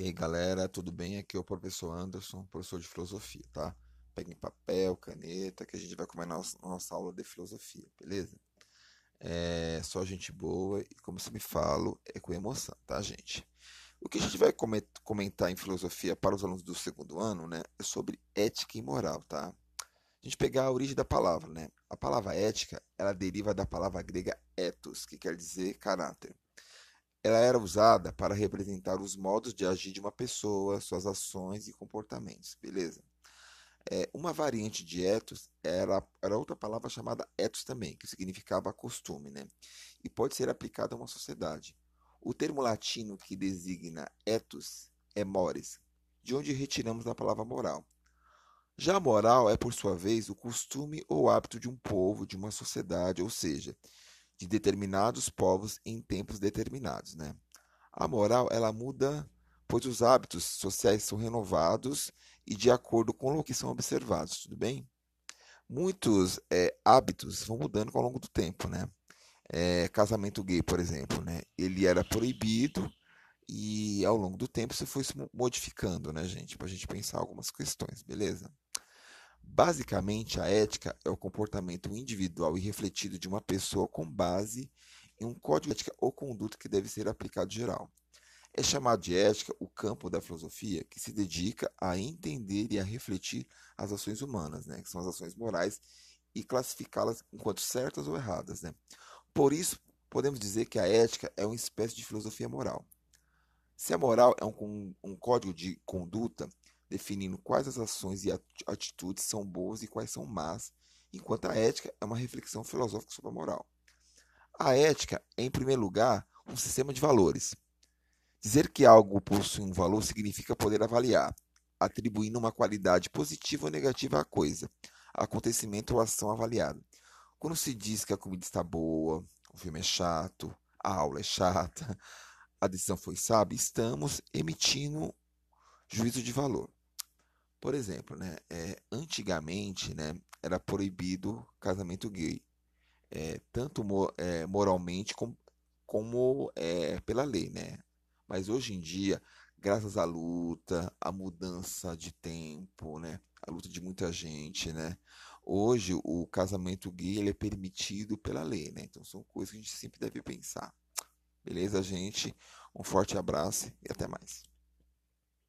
E aí galera, tudo bem? Aqui é o professor Anderson, professor de filosofia, tá? Peguem papel, caneta, que a gente vai começar nossa, nossa aula de filosofia, beleza? É só gente boa e, como sempre falo, é com emoção, tá, gente? O que a gente vai comentar em filosofia para os alunos do segundo ano, né, é sobre ética e moral, tá? A gente pegar a origem da palavra, né? A palavra ética, ela deriva da palavra grega ethos, que quer dizer caráter ela era usada para representar os modos de agir de uma pessoa, suas ações e comportamentos, beleza? É, uma variante de ethos era, era outra palavra chamada ethos também, que significava costume, né? E pode ser aplicada a uma sociedade. O termo latino que designa ethos é mores, de onde retiramos a palavra moral. Já a moral é, por sua vez, o costume ou hábito de um povo, de uma sociedade, ou seja, de determinados povos em tempos determinados, né? A moral ela muda, pois os hábitos sociais são renovados e de acordo com o que são observados, tudo bem? Muitos é, hábitos vão mudando ao longo do tempo, né? É, casamento gay, por exemplo, né? Ele era proibido e ao longo do tempo isso foi se modificando, né, gente? Para a gente pensar algumas questões, beleza? Basicamente, a ética é o comportamento individual e refletido de uma pessoa com base em um código de ética ou conduta que deve ser aplicado geral. É chamado de ética o campo da filosofia que se dedica a entender e a refletir as ações humanas, né, que são as ações morais, e classificá-las enquanto certas ou erradas. Né. Por isso, podemos dizer que a ética é uma espécie de filosofia moral. Se a moral é um, um código de conduta, definindo quais as ações e atitudes são boas e quais são más, enquanto a ética é uma reflexão filosófica sobre a moral. A ética é, em primeiro lugar, um sistema de valores. Dizer que algo possui um valor significa poder avaliar, atribuindo uma qualidade positiva ou negativa à coisa, acontecimento ou ação avaliada. Quando se diz que a comida está boa, o filme é chato, a aula é chata, a decisão foi sábia, estamos emitindo juízo de valor. Por exemplo, né, é, antigamente né, era proibido casamento gay, é, tanto é, moralmente como, como é, pela lei. Né? Mas hoje em dia, graças à luta, à mudança de tempo, né, a luta de muita gente, né, hoje o casamento gay ele é permitido pela lei. Né? Então são coisas que a gente sempre deve pensar. Beleza, gente? Um forte abraço e até mais.